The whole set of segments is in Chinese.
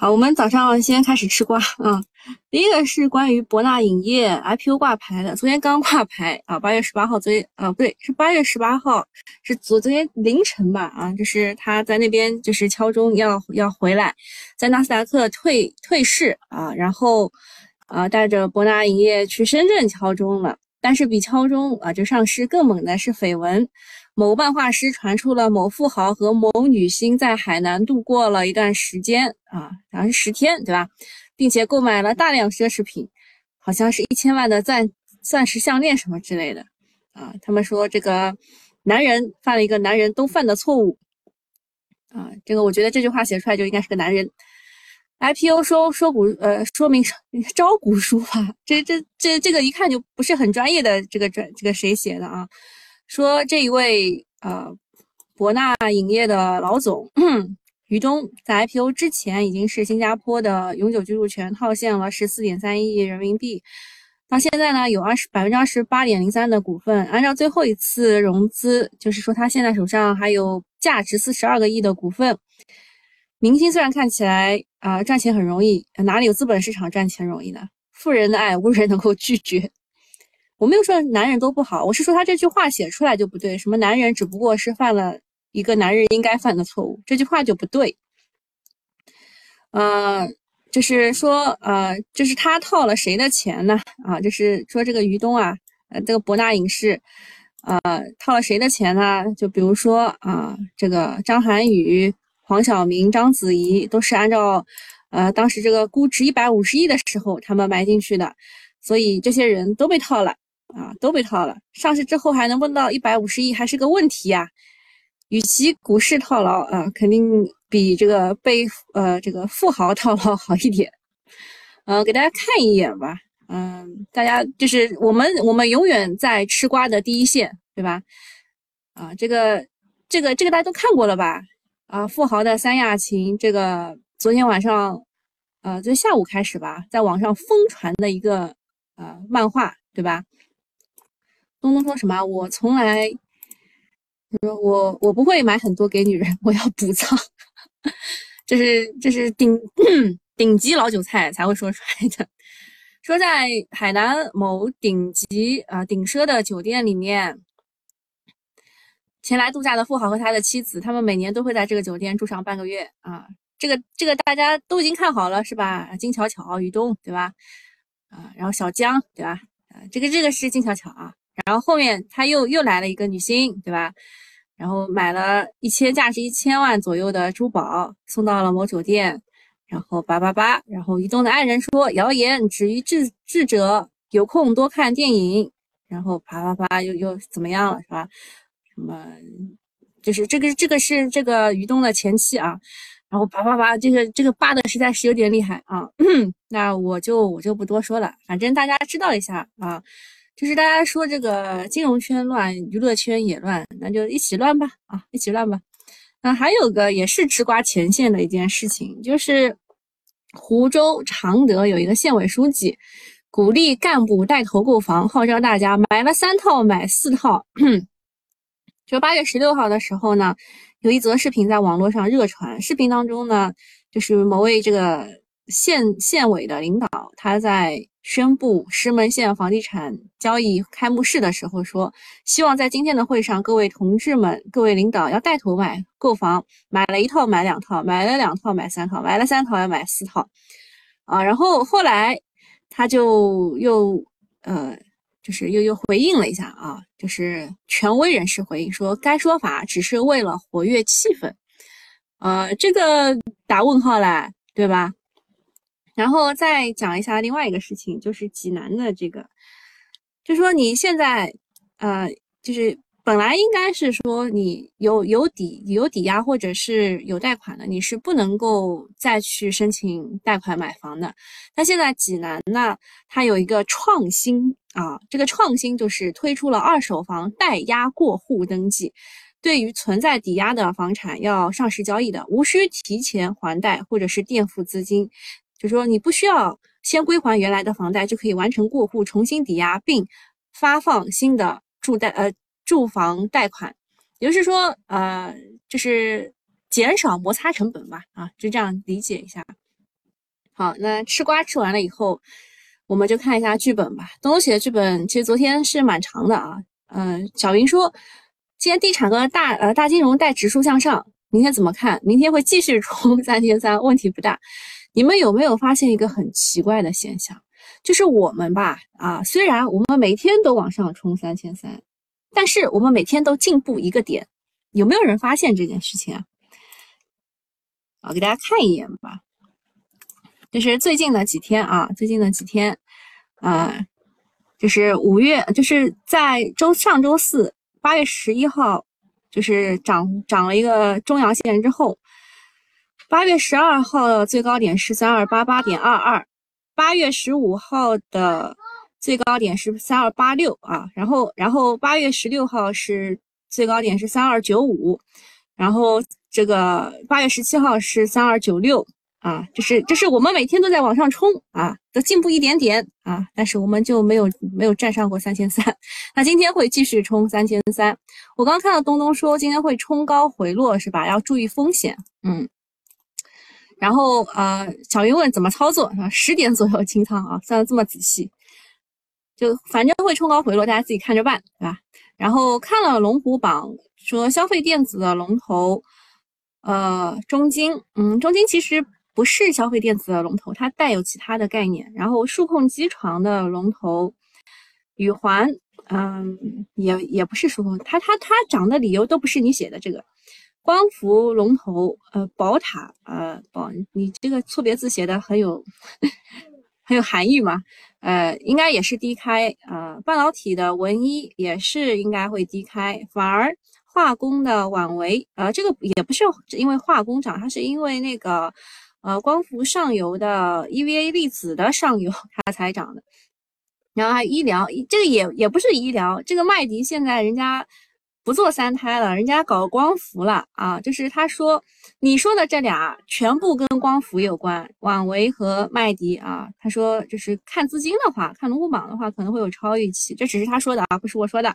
好，我们早上先开始吃瓜啊。第一个是关于博纳影业 IPO 挂牌的，昨天刚挂牌啊，八月十八号，昨天啊不对，是八月十八号，是昨昨天凌晨吧啊，就是他在那边就是敲钟要要回来，在纳斯达克退退市啊，然后啊带着博纳影业去深圳敲钟了。但是比敲钟啊就上市更猛的是绯闻。某漫画师传出了某富豪和某女星在海南度过了一段时间啊，好像是十天，对吧？并且购买了大量奢侈品，好像是一千万的钻钻石项链什么之类的啊。他们说这个男人犯了一个男人都犯的错误啊。这个我觉得这句话写出来就应该是个男人。IPO 说说股呃说明招股书吧，这这这这个一看就不是很专业的这个专这个谁写的啊？说这一位呃，博纳影业的老总于东，在 IPO 之前已经是新加坡的永久居住权套现了十四点三亿人民币，到现在呢有二十百分之二十八点零三的股份。按照最后一次融资，就是说他现在手上还有价值四十二个亿的股份。明星虽然看起来啊赚钱很容易，哪里有资本市场赚钱容易呢？富人的爱无人能够拒绝。我没有说男人都不好，我是说他这句话写出来就不对。什么男人只不过是犯了一个男人应该犯的错误，这句话就不对。呃，就是说，呃，就是他套了谁的钱呢？啊，就是说这个于东啊，呃，这个博纳影视，呃，套了谁的钱呢？就比如说啊，这个张涵予、黄晓明、章子怡都是按照，呃，当时这个估值一百五十亿的时候他们买进去的，所以这些人都被套了。啊，都被套了。上市之后还能不能到一百五十亿，还是个问题呀。与其股市套牢啊，肯定比这个被呃这个富豪套牢好一点。嗯，给大家看一眼吧。嗯，大家就是我们，我们永远在吃瓜的第一线，对吧？啊，这个这个这个大家都看过了吧？啊，富豪的三亚情，这个昨天晚上，呃，就下午开始吧，在网上疯传的一个呃漫画，对吧？东东说什么？我从来，说我我不会买很多给女人，我要补仓，这是这是顶顶级老韭菜才会说出来的。说在海南某顶级啊顶奢的酒店里面，前来度假的富豪和他的妻子，他们每年都会在这个酒店住上半个月啊。这个这个大家都已经看好了是吧？金巧巧、于东对吧？啊，然后小江对吧？啊，这个这个是金巧巧啊。然后后面他又又来了一个女星，对吧？然后买了一千价值一千万左右的珠宝，送到了某酒店，然后叭叭叭，然后移动的爱人说谣言止于智智者，有空多看电影，然后啪啪啪又又怎么样了，是吧？什么就是这个这个是这个于东的前妻啊，然后啪啪啪，这个这个扒的实在是有点厉害啊，那我就我就不多说了，反正大家知道一下啊。就是大家说这个金融圈乱，娱乐圈也乱，那就一起乱吧，啊，一起乱吧。那还有个也是吃瓜前线的一件事情，就是湖州常德有一个县委书记鼓励干部带头购房，号召大家买了三套买四套。就八月十六号的时候呢，有一则视频在网络上热传，视频当中呢，就是某位这个县县委的领导他在。宣布石门县房地产交易开幕式的时候说，希望在今天的会上，各位同志们、各位领导要带头买购房，买了一套买两套，买了两套买三套，买了三套要买四套，啊，然后后来他就又呃，就是又又回应了一下啊，就是权威人士回应说，该说法只是为了活跃气氛，呃，这个打问号了，对吧？然后再讲一下另外一个事情，就是济南的这个，就说你现在，呃，就是本来应该是说你有有抵有抵押或者是有贷款的，你是不能够再去申请贷款买房的。那现在济南呢，它有一个创新啊，这个创新就是推出了二手房代押过户登记，对于存在抵押的房产要上市交易的，无需提前还贷或者是垫付资金。就说你不需要先归还原来的房贷，就可以完成过户、重新抵押并发放新的住贷呃住房贷款，也就是说呃就是减少摩擦成本吧啊，就这样理解一下。好，那吃瓜吃完了以后，我们就看一下剧本吧。东东写的剧本其实昨天是蛮长的啊。嗯，小云说，今天地产和大呃大金融带指数向上，明天怎么看？明天会继续冲 三千三，问题不大。你们有没有发现一个很奇怪的现象？就是我们吧，啊，虽然我们每天都往上冲三千三，但是我们每天都进步一个点，有没有人发现这件事情啊？我给大家看一眼吧，就是最近的几天啊，最近的几天，啊，就是五月，就是在周上周四，八月十一号，就是涨涨了一个中阳线之后，八月十二号的最高点是三二八八点二二。八月十五号的最高点是三二八六啊，然后然后八月十六号是最高点是三二九五，然后这个八月十七号是三二九六啊，就是就是我们每天都在往上冲啊，都进步一点点啊，但是我们就没有没有站上过三千三，那今天会继续冲三千三。我刚看到东东说今天会冲高回落是吧？要注意风险，嗯。然后呃，小云问怎么操作啊？十点左右清仓啊，算的这么仔细，就反正会冲高回落，大家自己看着办，对吧？然后看了龙虎榜，说消费电子的龙头，呃，中金，嗯，中金其实不是消费电子的龙头，它带有其他的概念。然后数控机床的龙头，宇环，嗯，也也不是数控，它它它涨的理由都不是你写的这个。光伏龙头，呃，宝塔，呃，宝，你这个错别字写的很有很有含义嘛？呃，应该也是低开，呃，半导体的文一也是应该会低开，反而化工的晚维，呃，这个也不是因为化工涨，它是因为那个呃光伏上游的 EVA 粒子的上游它才涨的，然后还有医疗，这个也也不是医疗，这个麦迪现在人家。不做三胎了，人家搞光伏了啊！就是他说，你说的这俩全部跟光伏有关，网维和麦迪啊。他说，就是看资金的话，看龙虎榜的话，可能会有超预期。这只是他说的啊，不是我说的。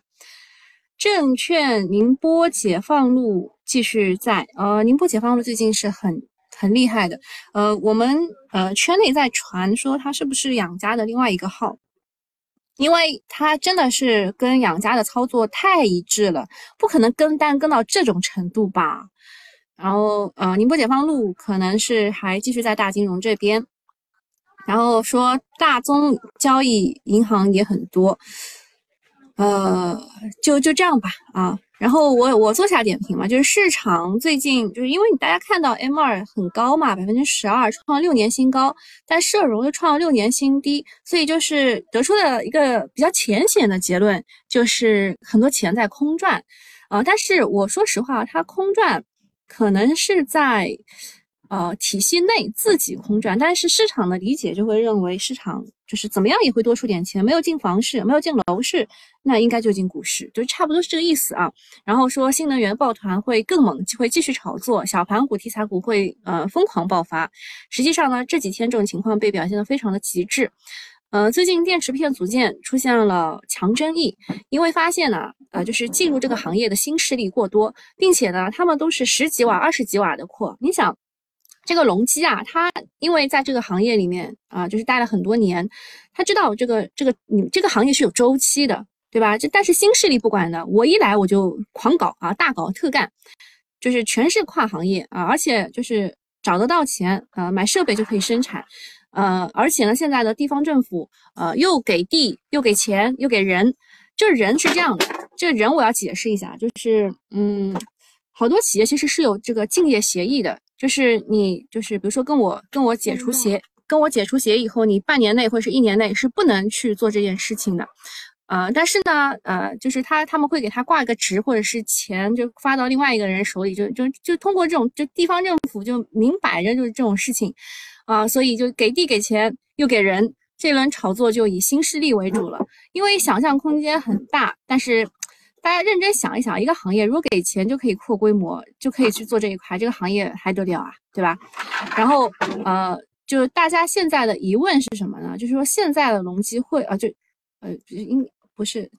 证券宁波解放路继续在，呃，宁波解放路最近是很很厉害的。呃，我们呃圈内在传说他是不是养家的另外一个号？因为他真的是跟养家的操作太一致了，不可能跟单跟到这种程度吧？然后，呃，宁波解放路可能是还继续在大金融这边，然后说大宗交易银行也很多，呃，就就这样吧，啊。然后我我做下点评嘛，就是市场最近就是因为你大家看到 M 二很高嘛，百分之十二创六年新高，但社融又创了六年新低，所以就是得出的一个比较浅显的结论，就是很多钱在空转，啊，但是我说实话，它空转可能是在。呃，体系内自己空转，但是市场的理解就会认为市场就是怎么样也会多出点钱，没有进房市，没有进楼市，那应该就进股市，就差不多是这个意思啊。然后说新能源抱团会更猛，会继续炒作，小盘股、题材股会呃疯狂爆发。实际上呢，这几天这种情况被表现得非常的极致。呃，最近电池片组件出现了强争议，因为发现呢，呃，就是进入这个行业的新势力过多，并且呢，他们都是十几瓦、二十几瓦的扩，你想。这个隆基啊，他因为在这个行业里面啊，就是待了很多年，他知道这个这个你这个行业是有周期的，对吧？这但是新势力不管的，我一来我就狂搞啊，大搞特干，就是全是跨行业啊，而且就是找得到钱啊，买设备就可以生产，呃，而且呢，现在的地方政府呃又给地又给钱又给人，这人是这样的，这人我要解释一下，就是嗯，好多企业其实是有这个竞业协议的。就是你，就是比如说跟我跟我解除协，跟我解除协议以后，你半年内或者是一年内是不能去做这件事情的，呃，但是呢，呃，就是他他们会给他挂一个职或者是钱，就发到另外一个人手里，就就就通过这种就地方政府就明摆着就是这种事情，啊，所以就给地给钱又给人，这轮炒作就以新势力为主了，因为想象空间很大，但是。大家认真想一想，一个行业如果给钱就可以扩规模，就可以去做这一块，这个行业还得了啊，对吧？然后，呃，就大家现在的疑问是什么呢？就是说现在的农基会啊，就，呃，应不是，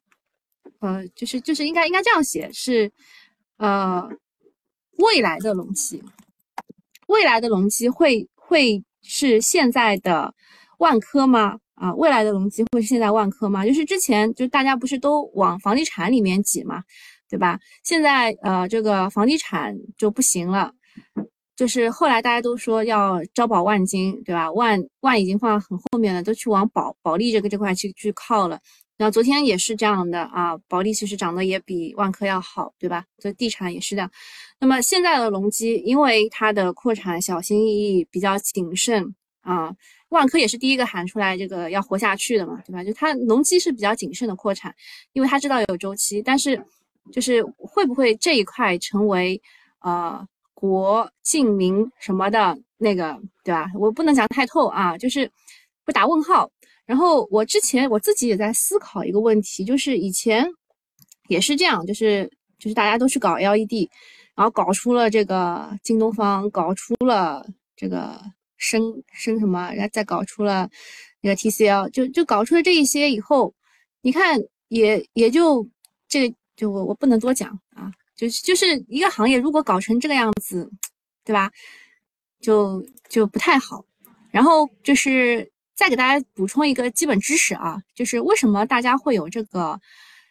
呃，就是就是应该应该这样写，是，呃，未来的隆基，未来的隆基会会是现在的万科吗？啊，未来的隆基会是现在万科吗？就是之前就大家不是都往房地产里面挤嘛，对吧？现在呃，这个房地产就不行了，就是后来大家都说要招保万金，对吧？万万已经放在很后面了，都去往保保利这个这块去去靠了。然后昨天也是这样的啊，保利其实涨得也比万科要好，对吧？所以地产也是这样。那么现在的隆基，因为它的扩产小心翼翼，比较谨慎啊。万科也是第一个喊出来这个要活下去的嘛，对吧？就它隆基是比较谨慎的扩产，因为它知道有周期。但是就是会不会这一块成为呃国进民什么的那个，对吧？我不能讲太透啊，就是会打问号。然后我之前我自己也在思考一个问题，就是以前也是这样，就是就是大家都去搞 LED，然后搞出了这个京东方，搞出了这个。生生什么，然后再搞出了那个 TCL，就就搞出了这一些以后，你看也也就这个就我我不能多讲啊，就是就是一个行业如果搞成这个样子，对吧？就就不太好。然后就是再给大家补充一个基本知识啊，就是为什么大家会有这个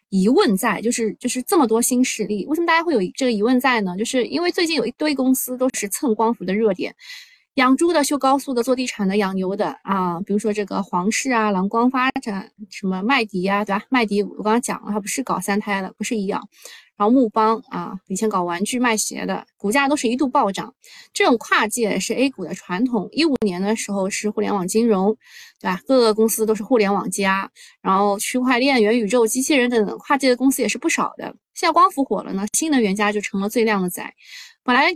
疑问在，就是就是这么多新势力，为什么大家会有这个疑问在呢？就是因为最近有一堆公司都是蹭光伏的热点。养猪的、修高速的、做地产的、养牛的啊，比如说这个黄氏啊、蓝光发展、什么麦迪呀，对吧？麦迪我刚刚讲了，它不是搞三胎的，不是医药。然后木邦啊，以前搞玩具卖鞋的，股价都是一度暴涨。这种跨界是 A 股的传统。一五年的时候是互联网金融，对吧？各个公司都是互联网加，然后区块链、元宇宙、机器人等等跨界的公司也是不少的。现在光伏火了呢，新能源加就成了最靓的仔。本来。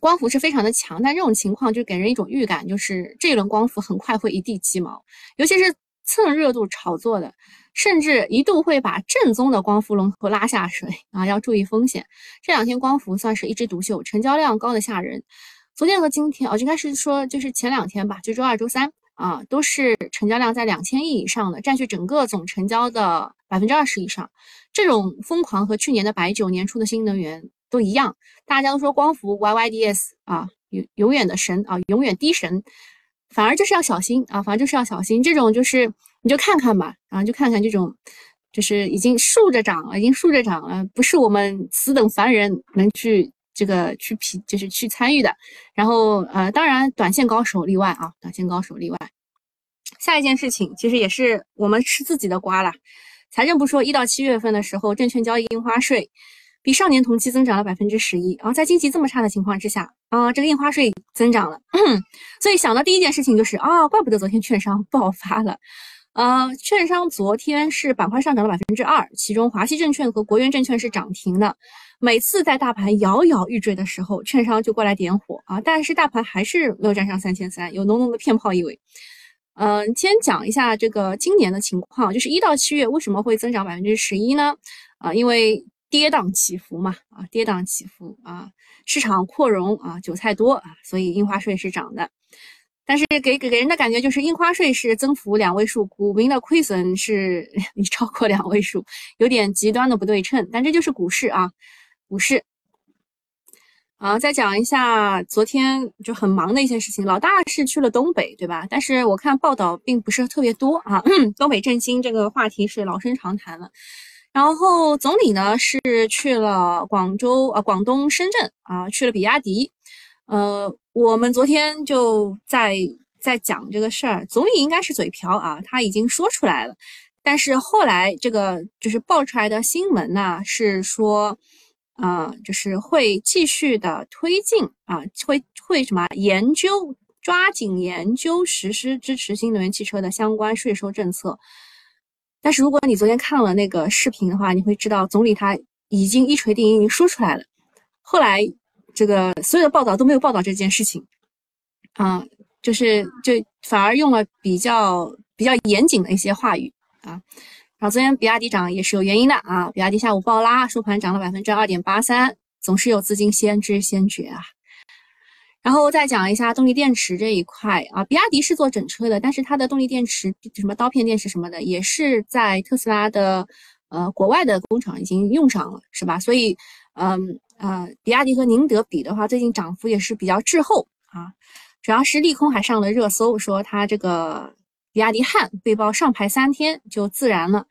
光伏是非常的强，但这种情况就给人一种预感，就是这一轮光伏很快会一地鸡毛，尤其是蹭热度炒作的，甚至一度会把正宗的光伏龙头拉下水啊！要注意风险。这两天光伏算是一枝独秀，成交量高的吓人。昨天和今天哦，应该是说就是前两天吧，就周二、周三啊，都是成交量在两千亿以上的，占据整个总成交的百分之二十以上。这种疯狂和去年的白酒、年初的新能源。都一样，大家都说光伏 YYDS 啊，永永远的神啊，永远低神，反而就是要小心啊，反正就是要小心。这种就是你就看看吧，然啊，就看看这种，就是已经竖着涨了，已经竖着涨了，不是我们此等凡人能去这个去匹，就是去参与的。然后呃，当然短线高手例外啊，短线高手例外。下一件事情其实也是我们吃自己的瓜了，财政部说一到七月份的时候，证券交易印花税。比上年同期增长了百分之十一，然后在经济这么差的情况之下，啊，这个印花税增长了，所以想到第一件事情就是啊，怪不得昨天券商爆发了，呃，券商昨天是板块上涨了百分之二，其中华西证券和国元证券是涨停的。每次在大盘摇摇欲坠的时候，券商就过来点火啊，但是大盘还是没有站上三千三，有浓浓的骗炮意味。嗯，先讲一下这个今年的情况，就是一到七月为什么会增长百分之十一呢？啊，因为跌宕起伏嘛，啊，跌宕起伏啊，市场扩容啊，韭菜多啊，所以印花税是涨的，但是给给给人的感觉就是印花税是增幅两位数，股民的亏损是 你超过两位数，有点极端的不对称，但这就是股市啊，股市。啊，再讲一下昨天就很忙的一些事情，老大是去了东北，对吧？但是我看报道并不是特别多啊，东北振兴这个话题是老生常谈了。然后总理呢是去了广州啊，广东深圳啊，去了比亚迪。呃，我们昨天就在在讲这个事儿，总理应该是嘴瓢啊，他已经说出来了。但是后来这个就是爆出来的新闻呢，是说，啊，就是会继续的推进啊，会会什么研究，抓紧研究实施支持新能源汽车的相关税收政策。但是如果你昨天看了那个视频的话，你会知道总理他已经一锤定音，已经说出来了。后来这个所有的报道都没有报道这件事情，啊，就是就反而用了比较比较严谨的一些话语啊。然后昨天比亚迪涨也是有原因的啊，比亚迪下午暴拉，收盘涨了百分之二点八三，总是有资金先知先觉啊。然后再讲一下动力电池这一块啊，比亚迪是做整车的，但是它的动力电池什么刀片电池什么的，也是在特斯拉的呃国外的工厂已经用上了，是吧？所以，嗯呃，比亚迪和宁德比的话，最近涨幅也是比较滞后啊。主要是利空还上了热搜，说它这个比亚迪汉被曝上牌三天就自燃了。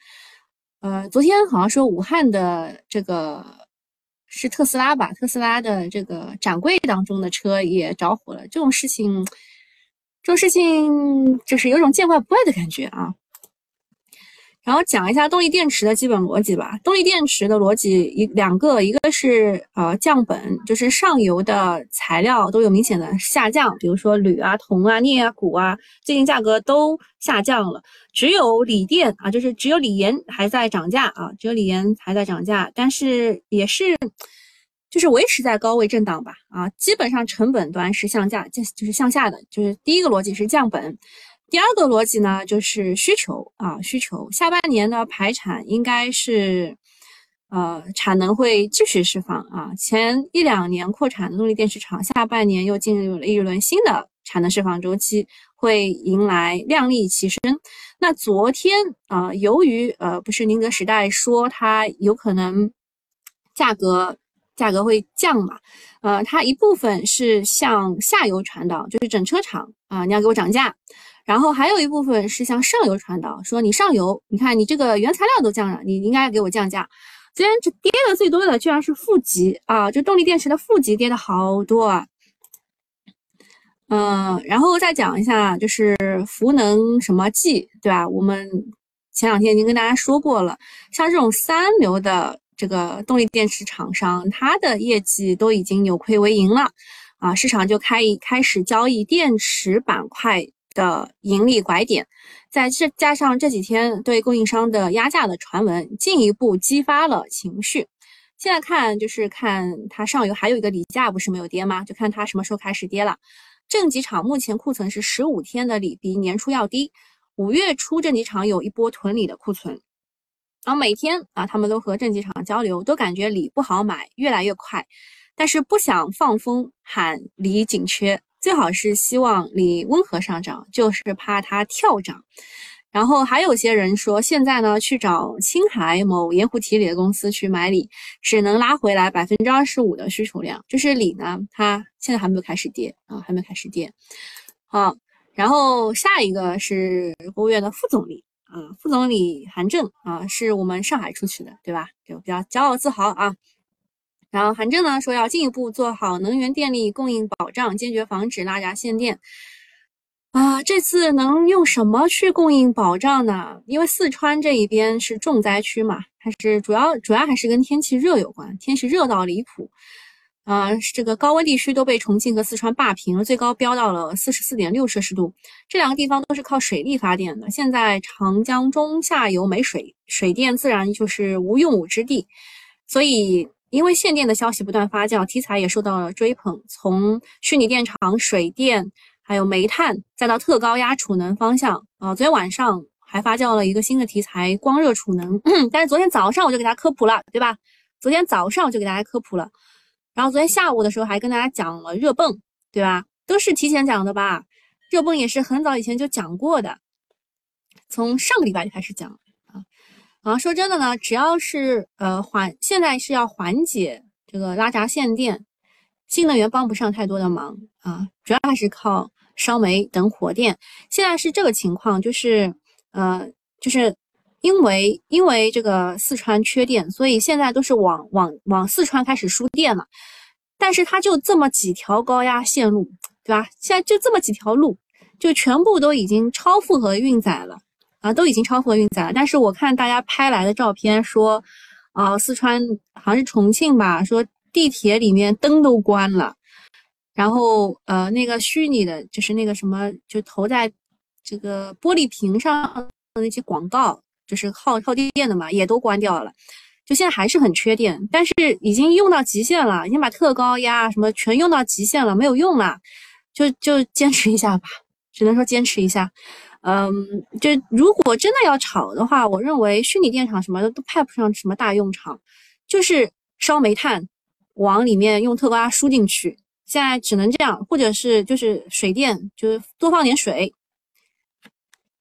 呃，昨天好像说武汉的这个是特斯拉吧，特斯拉的这个展柜当中的车也着火了。这种事情，这种事情就是有种见怪不怪的感觉啊。然后讲一下动力电池的基本逻辑吧。动力电池的逻辑一两个，一个是呃降本，就是上游的材料都有明显的下降，比如说铝啊、铜啊、镍啊、钴啊，最近价格都下降了。只有锂电啊，就是只有锂盐还在涨价啊，只有锂盐还在涨价，但是也是就是维持在高位震荡吧啊，基本上成本端是向下，就就是向下的，就是第一个逻辑是降本。第二个逻辑呢，就是需求啊，需求下半年的排产应该是，呃，产能会继续释放啊。前一两年扩产的动力电池厂，下半年又进入了一轮新的产能释放周期，会迎来量力齐升。那昨天啊，由于呃，不是宁德时代说它有可能价格价格会降嘛，呃，它一部分是向下游传导，就是整车厂啊，你要给我涨价。然后还有一部分是向上游传导，说你上游，你看你这个原材料都降了，你应该给我降价。今天这跌的最多的居然是负极啊，就动力电池的负极跌的好多啊。嗯，然后再讲一下，就是福能什么技，对吧？我们前两天已经跟大家说过了，像这种三流的这个动力电池厂商，它的业绩都已经扭亏为盈了啊，市场就开开始交易电池板块。的盈利拐点，在这加上这几天对供应商的压价的传闻，进一步激发了情绪。现在看就是看它上游还有一个锂价不是没有跌吗？就看它什么时候开始跌了。正极厂目前库存是十五天的锂，比年初要低。五月初正极厂有一波囤锂的库存，然后每天啊他们都和正极厂交流，都感觉锂不好买，越来越快，但是不想放风喊锂紧缺。最好是希望锂温和上涨，就是怕它跳涨。然后还有些人说，现在呢去找青海某盐湖提锂的公司去买锂，只能拉回来百分之二十五的需求量。就是锂呢，它现在还没有开始跌啊，还没有开始跌。好，然后下一个是国务院的副总理啊，副总理韩正啊，是我们上海出去的，对吧？就比较骄傲自豪啊。然后韩正呢说要进一步做好能源电力供应保障，坚决防止拉闸限电。啊，这次能用什么去供应保障呢？因为四川这一边是重灾区嘛，还是主要主要还是跟天气热有关，天气热到离谱。啊，这个高温地区都被重庆和四川霸屏了，最高飙到了四十四点六摄氏度。这两个地方都是靠水力发电的，现在长江中下游没水，水电自然就是无用武之地，所以。因为限电的消息不断发酵，题材也受到了追捧。从虚拟电厂、水电，还有煤炭，再到特高压储能方向，啊，昨天晚上还发酵了一个新的题材——光热储能。但是昨天早上我就给大家科普了，对吧？昨天早上我就给大家科普了，然后昨天下午的时候还跟大家讲了热泵，对吧？都是提前讲的吧？热泵也是很早以前就讲过的，从上个礼拜就开始讲。啊，说真的呢，只要是呃缓，现在是要缓解这个拉闸限电，新能源帮不上太多的忙啊，主要还是靠烧煤等火电。现在是这个情况，就是呃，就是因为因为这个四川缺电，所以现在都是往往往四川开始输电了。但是它就这么几条高压线路，对吧？现在就这么几条路，就全部都已经超负荷运载了。啊，都已经超负荷运载了，但是我看大家拍来的照片说，啊，四川好像是重庆吧，说地铁里面灯都关了，然后呃，那个虚拟的，就是那个什么，就投在这个玻璃屏上的那些广告，就是耗耗电的嘛，也都关掉了，就现在还是很缺电，但是已经用到极限了，已经把特高压什么全用到极限了，没有用了，就就坚持一下吧，只能说坚持一下。嗯，就如果真的要炒的话，我认为虚拟电厂什么的都派不上什么大用场，就是烧煤炭往里面用特高压输进去，现在只能这样，或者是就是水电，就是多放点水。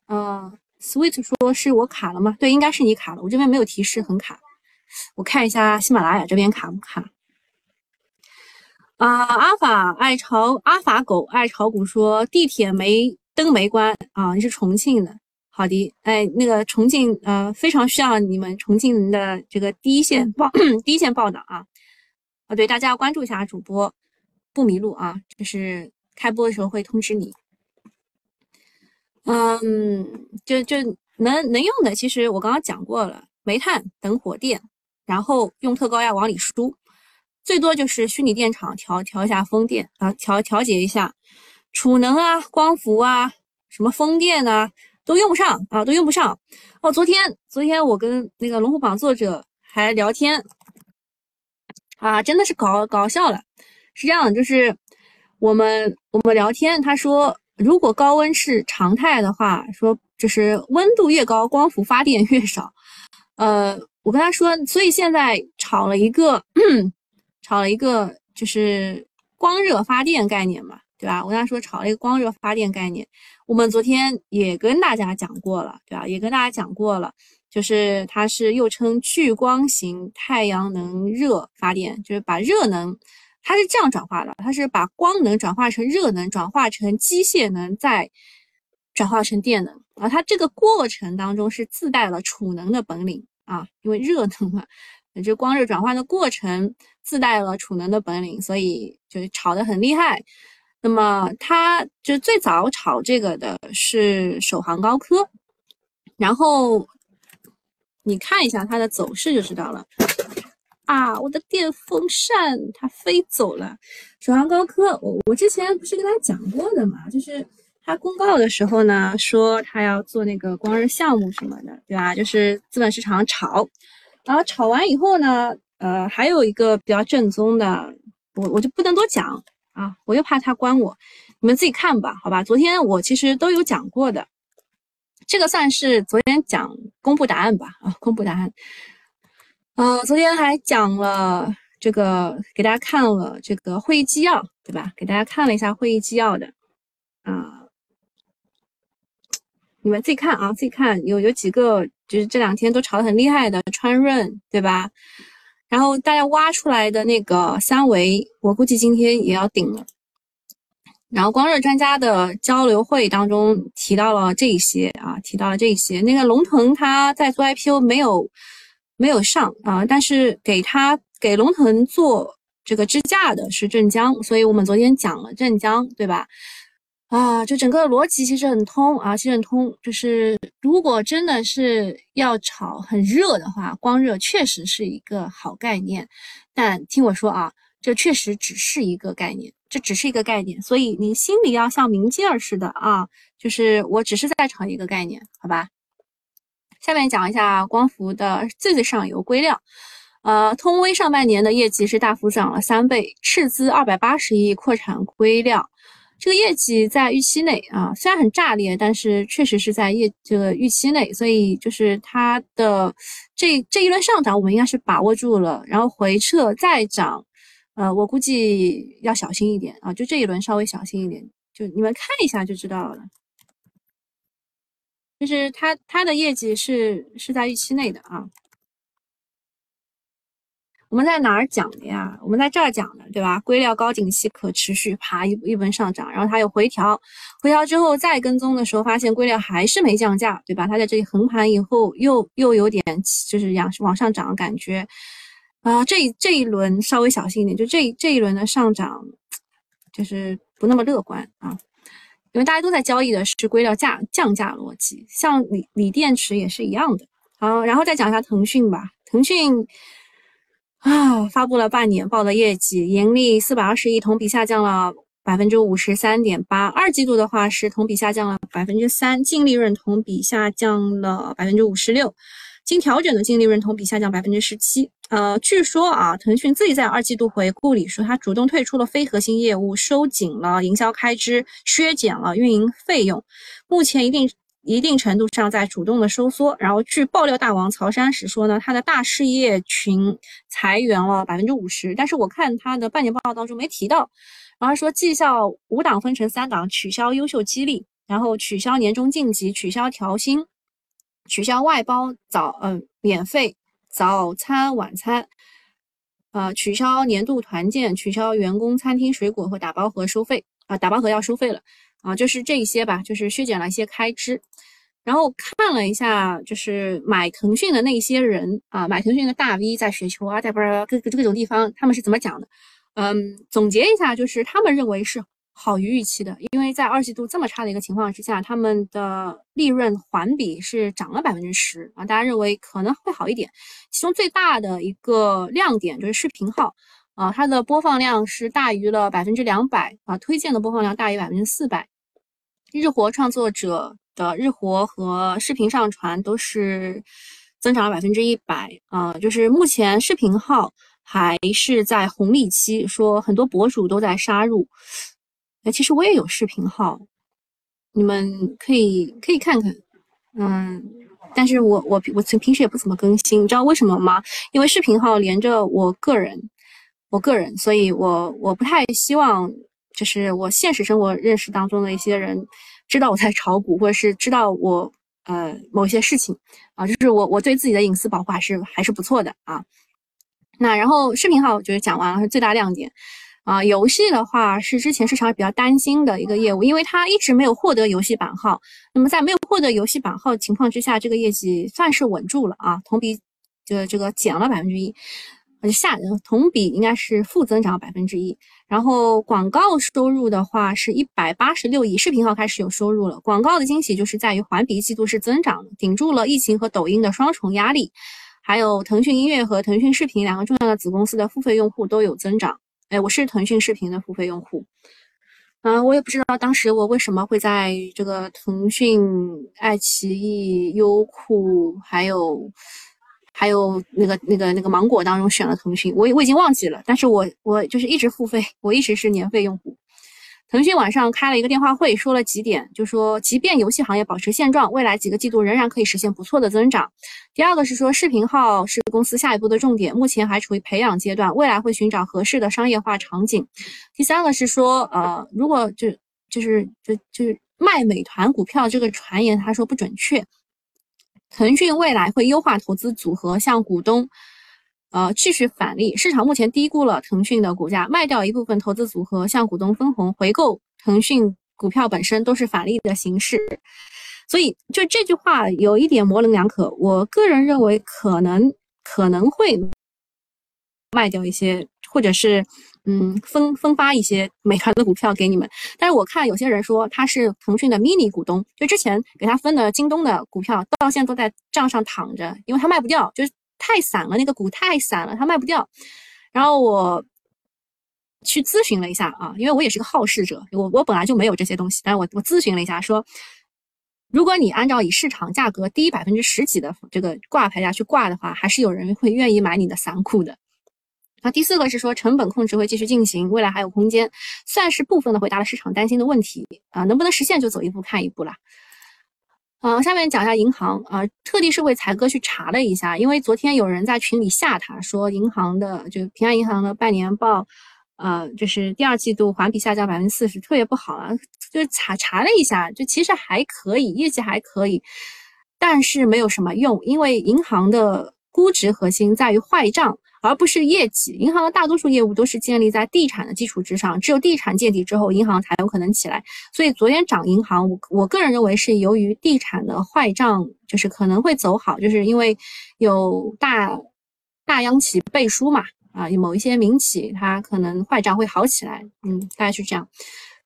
嗯，Sweet 说是我卡了吗？对，应该是你卡了，我这边没有提示，很卡。我看一下喜马拉雅这边卡不卡。啊，阿法爱炒阿法狗爱炒股说地铁没灯没关啊，你是重庆的，好的，哎，那个重庆呃非常需要你们重庆人的这个第一线报 第一线报道啊啊，对，大家要关注一下主播不迷路啊，就是开播的时候会通知你。嗯，就就能能用的，其实我刚刚讲过了，煤炭等火电，然后用特高压往里输。最多就是虚拟电厂调调一下风电啊，调调节一下储能啊、光伏啊、什么风电啊，都用不上啊，都用不上。哦，昨天昨天我跟那个龙虎榜作者还聊天啊，真的是搞搞笑了。是这样，就是我们我们聊天，他说如果高温是常态的话，说就是温度越高，光伏发电越少。呃，我跟他说，所以现在炒了一个。炒了一个就是光热发电概念嘛，对吧？我跟他说炒了一个光热发电概念，我们昨天也跟大家讲过了，对吧？也跟大家讲过了，就是它是又称聚光型太阳能热发电，就是把热能，它是这样转化的，它是把光能转化成热能，转化成机械能，再转化成电能，而它这个过程当中是自带了储能的本领啊，因为热能嘛。就光热转换的过程自带了储能的本领，所以就炒得很厉害。那么它就最早炒这个的是首航高科，然后你看一下它的走势就知道了。啊，我的电风扇它飞走了。首航高科，我我之前不是跟他讲过的嘛，就是他公告的时候呢，说他要做那个光热项目什么的，对吧？就是资本市场炒。然后炒完以后呢，呃，还有一个比较正宗的，我我就不能多讲啊，我又怕他关我，你们自己看吧，好吧？昨天我其实都有讲过的，这个算是昨天讲公布答案吧，啊，公布答案。呃，昨天还讲了这个，给大家看了这个会议纪要，对吧？给大家看了一下会议纪要的，啊，你们自己看啊，自己看，有有几个。就是这两天都炒得很厉害的川润，对吧？然后大家挖出来的那个三维，我估计今天也要顶了。然后光热专家的交流会当中提到了这些啊，提到了这些。那个龙腾他在做 IPO 没有没有上啊，但是给他给龙腾做这个支架的是镇江，所以我们昨天讲了镇江，对吧？啊，就整个逻辑其实很通啊，其实很通。就是如果真的是要炒很热的话，光热确实是一个好概念。但听我说啊，这确实只是一个概念，这只是一个概念。所以你心里要像明镜儿似的啊，就是我只是在炒一个概念，好吧？下面讲一下光伏的最最上游硅料。呃，通威上半年的业绩是大幅涨了三倍，斥资二百八十亿扩产硅料。这个业绩在预期内啊，虽然很炸裂，但是确实是在业这个预期内，所以就是它的这这一轮上涨，我们应该是把握住了，然后回撤再涨，呃，我估计要小心一点啊，就这一轮稍微小心一点，就你们看一下就知道了，就是它它的业绩是是在预期内的啊。我们在哪儿讲的呀？我们在这儿讲的，对吧？硅料高景气可持续，爬一一轮上涨，然后它有回调，回调之后再跟踪的时候，发现硅料还是没降价，对吧？它在这里横盘以后，又又有点就是往往上涨的感觉啊。这这一轮稍微小心一点，就这这一轮的上涨就是不那么乐观啊，因为大家都在交易的是硅料价降价逻辑，像锂锂电池也是一样的。好，然后再讲一下腾讯吧，腾讯。啊，发布了半年报的业绩，盈利四百二十亿，同比下降了百分之五十三点八。二季度的话是同比下降了百分之三，净利润同比下降了百分之五十六，经调整的净利润同比下降百分之十七。呃，据说啊，腾讯自己在二季度回顾里说，它主动退出了非核心业务，收紧了营销开支，削减了运营费用，目前一定。一定程度上在主动的收缩，然后据爆料大王曹山石说呢，他的大事业群裁员了百分之五十，但是我看他的半年报告当中没提到，然后说绩效五档分成三档，取消优秀激励，然后取消年终晋级，取消调薪，取消外包早嗯免费早餐晚餐，呃，取消年度团建，取消员工餐厅水果和打包盒收费啊，打包盒要收费了。啊，就是这一些吧，就是削减了一些开支。然后看了一下，就是买腾讯的那些人啊，买腾讯的大 V 在雪球啊，在不是各各种地方，他们是怎么讲的？嗯，总结一下，就是他们认为是好于预期的，因为在二季度这么差的一个情况之下，他们的利润环比是涨了百分之十啊，大家认为可能会好一点。其中最大的一个亮点就是视频号啊，它的播放量是大于了百分之两百啊，推荐的播放量大于百分之四百，日活创作者。的日活和视频上传都是增长了百分之一百啊，就是目前视频号还是在红利期，说很多博主都在杀入。哎，其实我也有视频号，你们可以可以看看，嗯，但是我我我平平时也不怎么更新，你知道为什么吗？因为视频号连着我个人，我个人，所以我我不太希望，就是我现实生活认识当中的一些人。知道我在炒股，或者是知道我呃某些事情啊，就是我我对自己的隐私保护还是还是不错的啊。那然后视频号我觉得讲完了是最大亮点啊。游戏的话是之前市场比较担心的一个业务，因为它一直没有获得游戏版号。那么在没有获得游戏版号情况之下，这个业绩算是稳住了啊，同比就这个减了百分之一。很吓人，同比应该是负增长百分之一。然后广告收入的话是一百八十六亿，视频号开始有收入了。广告的惊喜就是在于环比季度是增长的，顶住了疫情和抖音的双重压力。还有腾讯音乐和腾讯视频两个重要的子公司的付费用户都有增长。哎，我是腾讯视频的付费用户。嗯，我也不知道当时我为什么会在这个腾讯、爱奇艺、优酷还有。还有那个那个那个芒果当中选了腾讯，我我已经忘记了，但是我我就是一直付费，我一直是年费用户。腾讯晚上开了一个电话会，说了几点，就说即便游戏行业保持现状，未来几个季度仍然可以实现不错的增长。第二个是说视频号是公司下一步的重点，目前还处于培养阶段，未来会寻找合适的商业化场景。第三个是说，呃，如果就就是就就是卖美团股票这个传言，他说不准确。腾讯未来会优化投资组合，向股东，呃，继续返利。市场目前低估了腾讯的股价，卖掉一部分投资组合，向股东分红，回购腾讯股票本身都是返利的形式。所以，就这句话有一点模棱两可。我个人认为，可能可能会卖掉一些，或者是。嗯，分分发一些美团的股票给你们，但是我看有些人说他是腾讯的 mini 股东，就之前给他分的京东的股票，到现在都在账上躺着，因为他卖不掉，就是太散了，那个股太散了，他卖不掉。然后我去咨询了一下啊，因为我也是个好事者，我我本来就没有这些东西，但是我我咨询了一下，说如果你按照以市场价格低百分之十几的这个挂牌价去挂的话，还是有人会愿意买你的散户的。那第四个是说成本控制会继续进行，未来还有空间，算是部分的回答了市场担心的问题。啊，能不能实现就走一步看一步啦。嗯，下面讲一下银行。啊，特地是为才哥去查了一下，因为昨天有人在群里吓他说银行的就平安银行的半年报，呃，就是第二季度环比下降百分之四十，特别不好啊，就查查了一下，就其实还可以，业绩还可以，但是没有什么用，因为银行的估值核心在于坏账。而不是业绩，银行的大多数业务都是建立在地产的基础之上，只有地产见底之后，银行才有可能起来。所以昨天涨银行，我我个人认为是由于地产的坏账，就是可能会走好，就是因为有大大央企背书嘛，啊，某一些民企它可能坏账会好起来，嗯，大概是这样。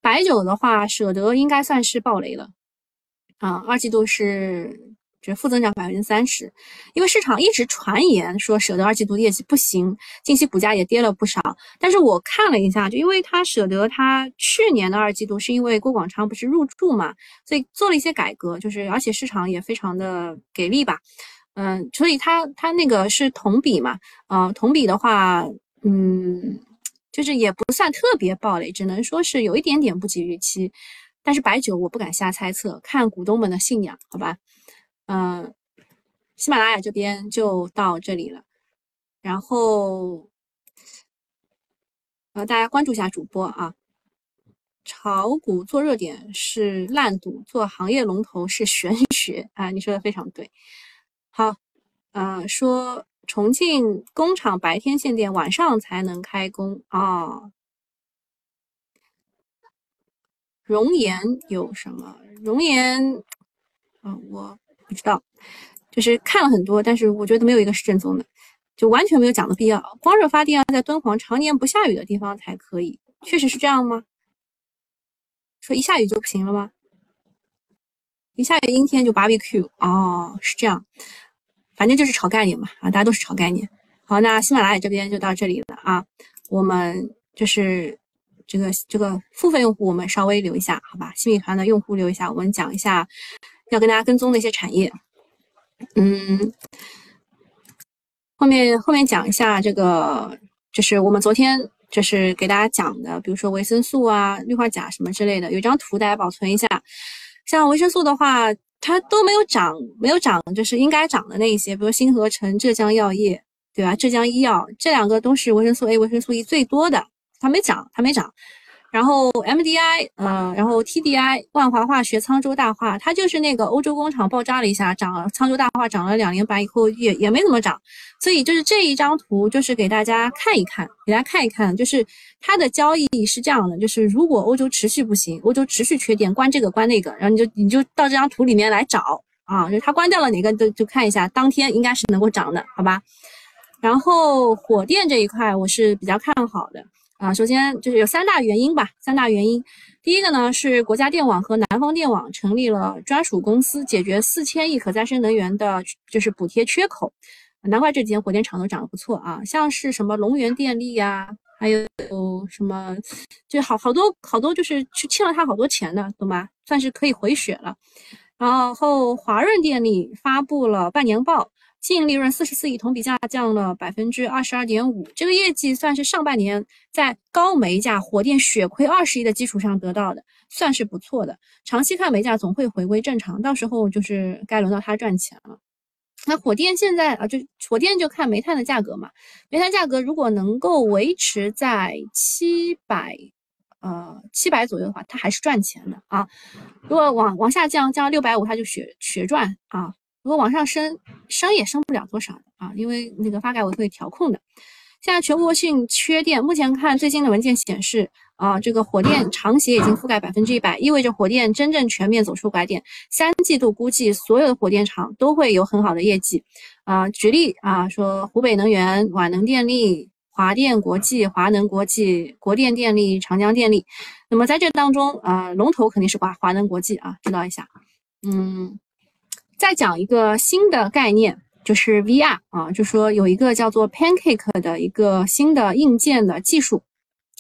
白酒的话，舍得应该算是暴雷了，啊，二季度是。是负增长百分之三十，因为市场一直传言说舍得二季度业绩不行，近期股价也跌了不少。但是我看了一下，就因为它舍得它去年的二季度是因为郭广昌不是入驻嘛，所以做了一些改革，就是而且市场也非常的给力吧，嗯，所以它它那个是同比嘛，呃，同比的话，嗯，就是也不算特别暴雷，只能说是有一点点不及预期。但是白酒我不敢瞎猜测，看股东们的信仰，好吧。嗯，喜马拉雅这边就到这里了，然后呃，大家关注一下主播啊。炒股做热点是烂赌，做行业龙头是玄学啊！你说的非常对。好，呃，说重庆工厂白天限电，晚上才能开工啊。熔岩有什么？熔岩，啊，我不知道，就是看了很多，但是我觉得没有一个是正宗的，就完全没有讲的必要。光热发电要在敦煌常年不下雨的地方才可以，确实是这样吗？说一下雨就不行了吗？一下雨阴天就 barbecue 哦，是这样。反正就是炒概念嘛，啊，大家都是炒概念。好，那喜马拉雅这边就到这里了啊。我们就是这个这个付费用户，我们稍微留一下，好吧？新米团的用户留一下，我们讲一下要跟大家跟踪的一些产业。嗯，后面后面讲一下这个，就是我们昨天就是给大家讲的，比如说维生素啊、氯化钾什么之类的，有张图大家保存一下。像维生素的话。它都没有涨，没有涨，就是应该涨的那一些，比如新合成、浙江药业，对吧？浙江医药这两个都是维生素 A、维生素 E 最多的，它没涨，它没涨。然后 MDI，呃，然后 TDI，万华化学、沧州大化，它就是那个欧洲工厂爆炸了一下，涨了。沧州大化涨了两年半以后也也没怎么涨，所以就是这一张图就是给大家看一看，给大家看一看，就是它的交易是这样的，就是如果欧洲持续不行，欧洲持续缺电，关这个关那个，然后你就你就到这张图里面来找啊，就是它关掉了哪个就就看一下，当天应该是能够涨的，好吧？然后火电这一块我是比较看好的。啊，首先就是有三大原因吧，三大原因。第一个呢是国家电网和南方电网成立了专属公司，解决四千亿可再生能源的，就是补贴缺口。难怪这几天火电厂都涨得不错啊，像是什么龙源电力呀，还有什么，就好好多好多，就是去欠了他好多钱的，懂吧？算是可以回血了。然后华润电力发布了半年报。净利润四十四亿，同比下降了百分之二十二点五。这个业绩算是上半年在高煤价、火电血亏二十亿的基础上得到的，算是不错的。长期看，煤价总会回归正常，到时候就是该轮到它赚钱了。那火电现在啊，就火电就看煤炭的价格嘛。煤炭价格如果能够维持在七百，呃七百左右的话，它还是赚钱的啊。如果往往下降，降到六百五，它就血血赚啊。如果往上升，升也升不了多少的啊，因为那个发改委会调控的。现在全国性缺电，目前看最新的文件显示啊，这个火电长协已经覆盖百分之一百，意味着火电真正全面走出拐点。三季度估计所有的火电厂都会有很好的业绩啊。举例啊，说湖北能源、皖能电力、华电国际、华能国际、国电电力、长江电力。那么在这当中啊，龙头肯定是华华能国际啊，知道一下，嗯。再讲一个新的概念，就是 VR 啊，就说有一个叫做 Pancake 的一个新的硬件的技术，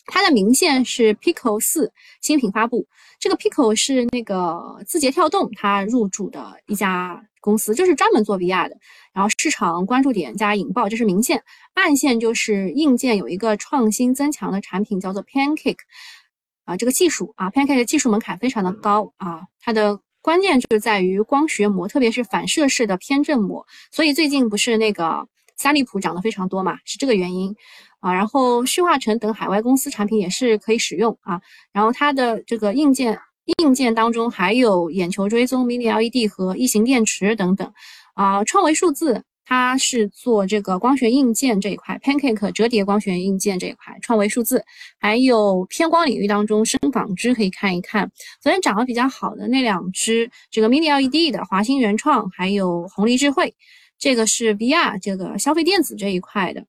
它的名线是 Pico 四新品发布。这个 Pico 是那个字节跳动它入驻的一家公司，就是专门做 VR 的。然后市场关注点加引爆，这是明线；暗线就是硬件有一个创新增强的产品叫做 Pancake 啊，这个技术啊，Pancake 的技术门槛非常的高啊，它的。关键就是在于光学膜，特别是反射式的偏振膜，所以最近不是那个三利普涨得非常多嘛，是这个原因啊。然后旭化成等海外公司产品也是可以使用啊。然后它的这个硬件硬件当中还有眼球追踪、Mini LED 和异形电池等等啊。创维数字。它是做这个光学硬件这一块，Pancake 折叠光学硬件这一块，创维数字，还有偏光领域当中深纺织可以看一看。昨天涨得比较好的那两只，这个 Mini LED 的华星原创，还有红利智慧，这个是 VR 这个消费电子这一块的。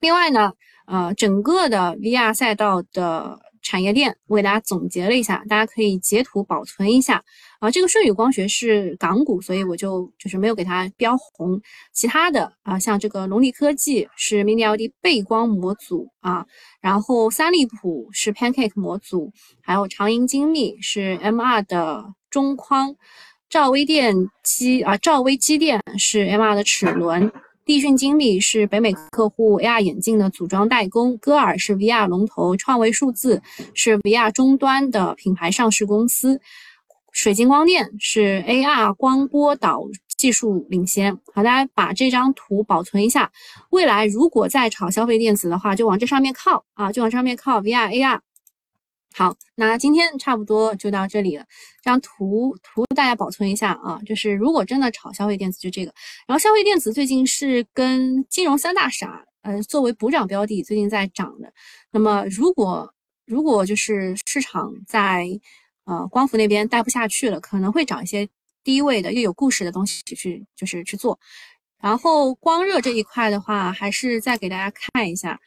另外呢，呃，整个的 VR 赛道的。产业链，我给大家总结了一下，大家可以截图保存一下啊。这个舜宇光学是港股，所以我就就是没有给它标红。其他的啊，像这个龙力科技是 Mini LED 背光模组啊，然后三利普是 Pancake 模组，还有长盈精密是 MR 的中框，兆微电机啊，兆微机电是 MR 的齿轮。立讯精密是北美客户 AR 眼镜的组装代工，歌尔是 VR 龙头，创维数字是 VR 终端的品牌上市公司，水晶光电是 AR 光波导技术领先。好，大家把这张图保存一下，未来如果再炒消费电子的话，就往这上面靠啊，就往上面靠 VR AR。好，那今天差不多就到这里了。这张图图大家保存一下啊，就是如果真的炒消费电子，就这个。然后消费电子最近是跟金融三大傻，呃，作为补涨标的，最近在涨的。那么如果如果就是市场在呃光伏那边待不下去了，可能会找一些低位的又有故事的东西去就是去做。然后光热这一块的话，还是再给大家看一下，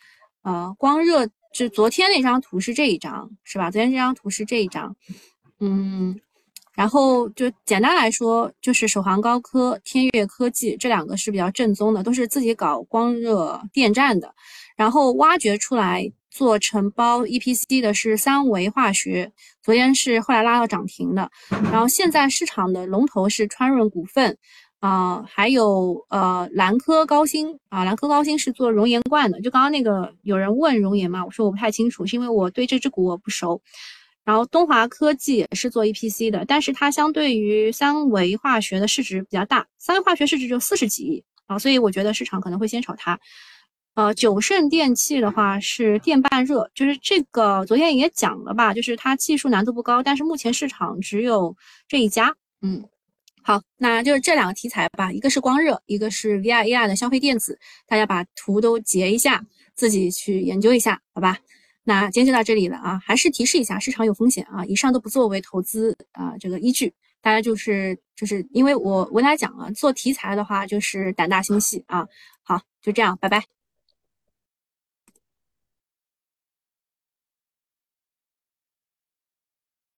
呃，光热。就昨天那张图是这一张，是吧？昨天这张图是这一张，嗯，然后就简单来说，就是首航高科、天悦科技这两个是比较正宗的，都是自己搞光热电站的。然后挖掘出来做承包 EPC 的是三维化学，昨天是后来拉到涨停的。然后现在市场的龙头是川润股份。啊，还有呃，蓝科高新啊，蓝科高新是做熔岩罐的。就刚刚那个有人问熔岩嘛，我说我不太清楚，是因为我对这只股我不熟。然后东华科技是做 EPC 的，但是它相对于三维化学的市值比较大，三维化学市值就四十几亿啊，所以我觉得市场可能会先炒它。呃，九盛电器的话是电半热，就是这个昨天也讲了吧，就是它技术难度不高，但是目前市场只有这一家，嗯。好，那就是这两个题材吧，一个是光热，一个是 V I A I 的消费电子，大家把图都截一下，自己去研究一下，好吧？那今天就到这里了啊，还是提示一下，市场有风险啊，以上都不作为投资啊这个依据，大家就是就是因为我我跟大家讲了，做题材的话就是胆大心细啊。好，就这样，拜拜。